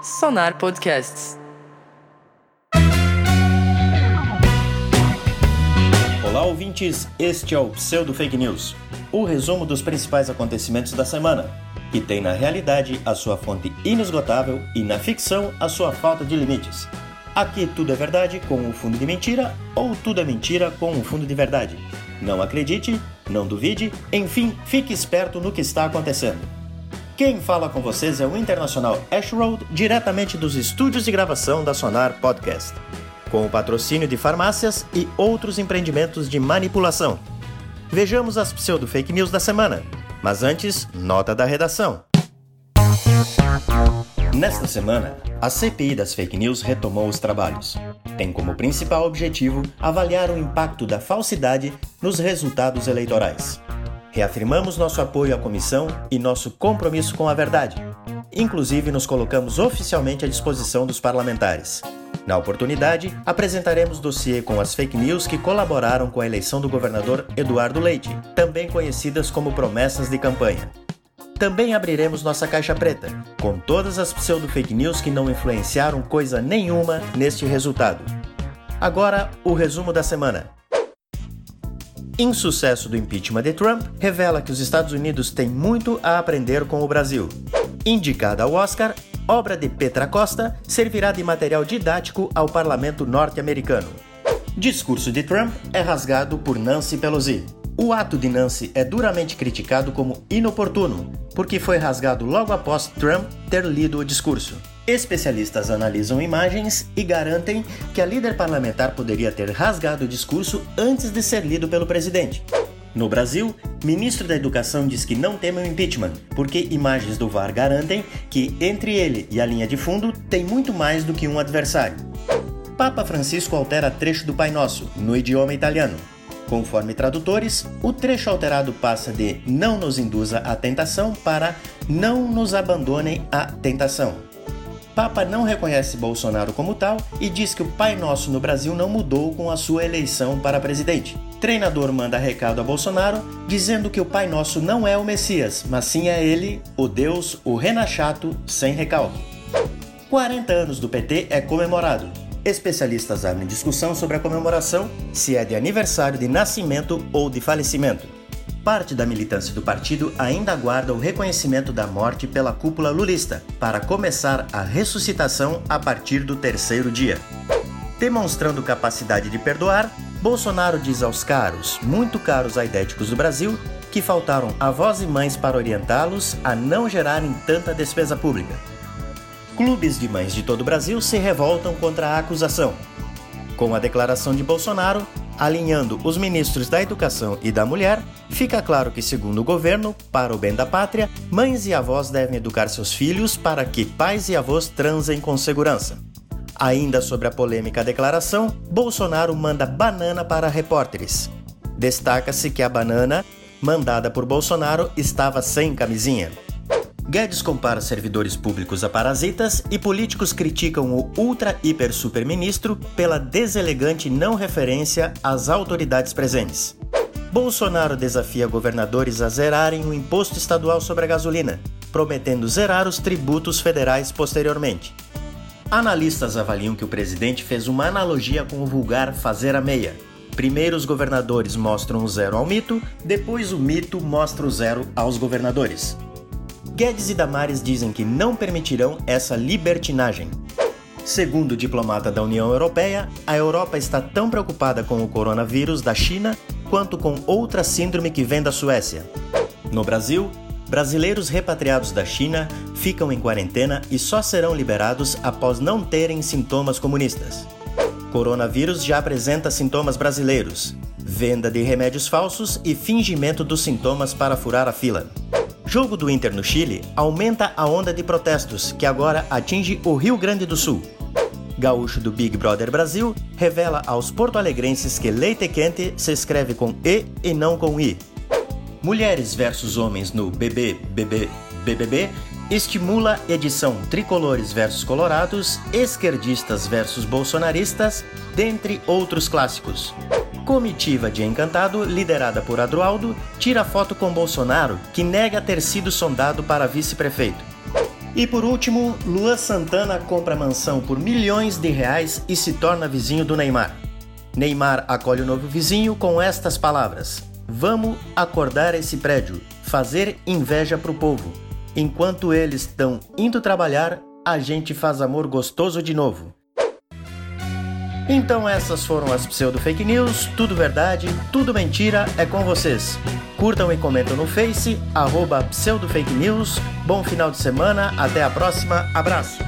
Sonar Podcasts. Olá, ouvintes. Este é o Pseudo Fake News, o resumo dos principais acontecimentos da semana, que tem na realidade a sua fonte inesgotável e na ficção a sua falta de limites. Aqui tudo é verdade com um fundo de mentira ou tudo é mentira com um fundo de verdade. Não acredite, não duvide, enfim, fique esperto no que está acontecendo. Quem fala com vocês é o internacional Ash Road, diretamente dos estúdios de gravação da Sonar Podcast, com o patrocínio de farmácias e outros empreendimentos de manipulação. Vejamos as pseudo fake news da semana, mas antes, nota da redação. Nesta semana, a CPI das fake news retomou os trabalhos. Tem como principal objetivo avaliar o impacto da falsidade nos resultados eleitorais. Reafirmamos nosso apoio à comissão e nosso compromisso com a verdade. Inclusive, nos colocamos oficialmente à disposição dos parlamentares. Na oportunidade, apresentaremos dossiê com as fake news que colaboraram com a eleição do governador Eduardo Leite, também conhecidas como promessas de campanha. Também abriremos nossa caixa preta, com todas as pseudo-fake news que não influenciaram coisa nenhuma neste resultado. Agora, o resumo da semana. Insucesso do impeachment de Trump revela que os Estados Unidos têm muito a aprender com o Brasil. Indicada ao Oscar, obra de Petra Costa servirá de material didático ao parlamento norte-americano. Discurso de Trump é rasgado por Nancy Pelosi. O ato de Nancy é duramente criticado como inoportuno, porque foi rasgado logo após Trump ter lido o discurso. Especialistas analisam imagens e garantem que a líder parlamentar poderia ter rasgado o discurso antes de ser lido pelo presidente. No Brasil, ministro da Educação diz que não teme o impeachment, porque imagens do VAR garantem que entre ele e a linha de fundo tem muito mais do que um adversário. Papa Francisco altera trecho do Pai Nosso, no idioma italiano. Conforme tradutores, o trecho alterado passa de não nos induza à tentação para não nos abandonem à tentação. Papa não reconhece Bolsonaro como tal e diz que o Pai Nosso no Brasil não mudou com a sua eleição para presidente. Treinador manda recado a Bolsonaro dizendo que o Pai Nosso não é o Messias, mas sim é ele, o Deus, o Renachato, sem recalque. 40 anos do PT é comemorado. Especialistas abrem discussão sobre a comemoração, se é de aniversário de nascimento ou de falecimento. Parte da militância do partido ainda aguarda o reconhecimento da morte pela cúpula lulista, para começar a ressuscitação a partir do terceiro dia. Demonstrando capacidade de perdoar, Bolsonaro diz aos caros, muito caros aidéticos do Brasil, que faltaram avós e mães para orientá-los a não gerarem tanta despesa pública. Clubes de mães de todo o Brasil se revoltam contra a acusação. Com a declaração de Bolsonaro, alinhando os ministros da Educação e da Mulher, fica claro que, segundo o governo, para o bem da pátria, mães e avós devem educar seus filhos para que pais e avós transem com segurança. Ainda sobre a polêmica declaração, Bolsonaro manda banana para repórteres. Destaca-se que a banana, mandada por Bolsonaro, estava sem camisinha. Guedes compara servidores públicos a parasitas e políticos criticam o ultra hiper super ministro pela deselegante não referência às autoridades presentes. Bolsonaro desafia governadores a zerarem o imposto estadual sobre a gasolina, prometendo zerar os tributos federais posteriormente. Analistas avaliam que o presidente fez uma analogia com o vulgar fazer a meia. Primeiro os governadores mostram o zero ao mito, depois o mito mostra o zero aos governadores. Guedes e Damares dizem que não permitirão essa libertinagem. Segundo o diplomata da União Europeia, a Europa está tão preocupada com o coronavírus da China quanto com outra síndrome que vem da Suécia. No Brasil, brasileiros repatriados da China ficam em quarentena e só serão liberados após não terem sintomas comunistas. Coronavírus já apresenta sintomas brasileiros: venda de remédios falsos e fingimento dos sintomas para furar a fila. Jogo do Inter no Chile aumenta a onda de protestos que agora atinge o Rio Grande do Sul. Gaúcho do Big Brother Brasil revela aos porto-alegrenses que leite quente se escreve com E e não com I. Mulheres versus homens no BB, BB, BBB estimula edição Tricolores versus Colorados, Esquerdistas versus Bolsonaristas, dentre outros clássicos. Comitiva de Encantado, liderada por Adroaldo, tira foto com Bolsonaro, que nega ter sido sondado para vice-prefeito. E por último, Luan Santana compra mansão por milhões de reais e se torna vizinho do Neymar. Neymar acolhe o novo vizinho com estas palavras: Vamos acordar esse prédio, fazer inveja pro povo. Enquanto eles estão indo trabalhar, a gente faz amor gostoso de novo. Então essas foram as pseudo fake news, tudo verdade, tudo mentira, é com vocês. Curtam e comentam no Face, arroba pseudo fake news. Bom final de semana, até a próxima, abraço!